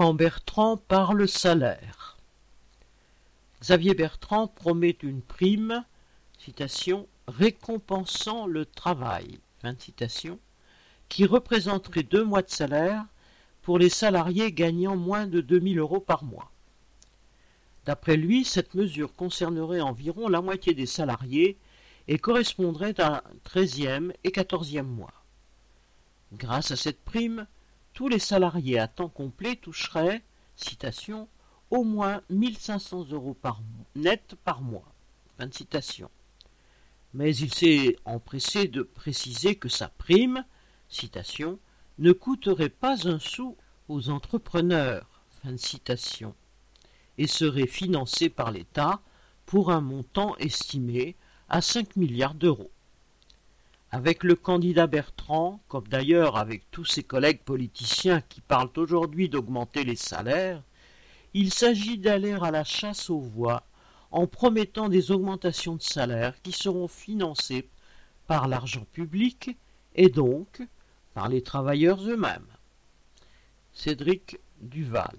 quand Bertrand parle salaire. Xavier Bertrand promet une prime, récompensant le travail, qui représenterait deux mois de salaire pour les salariés gagnant moins de 2000 euros par mois. D'après lui, cette mesure concernerait environ la moitié des salariés et correspondrait à un treizième et quatorzième mois. Grâce à cette prime, tous les salariés à temps complet toucheraient, citation, au moins 1500 euros net par mois. Fin citation. Mais il s'est empressé de préciser que sa prime, ne coûterait pas un sou aux entrepreneurs, fin citation, et serait financée par l'État pour un montant estimé à 5 milliards d'euros. Avec le candidat Bertrand, comme d'ailleurs avec tous ses collègues politiciens qui parlent aujourd'hui d'augmenter les salaires, il s'agit d'aller à la chasse aux voix en promettant des augmentations de salaires qui seront financées par l'argent public et donc par les travailleurs eux-mêmes. Cédric Duval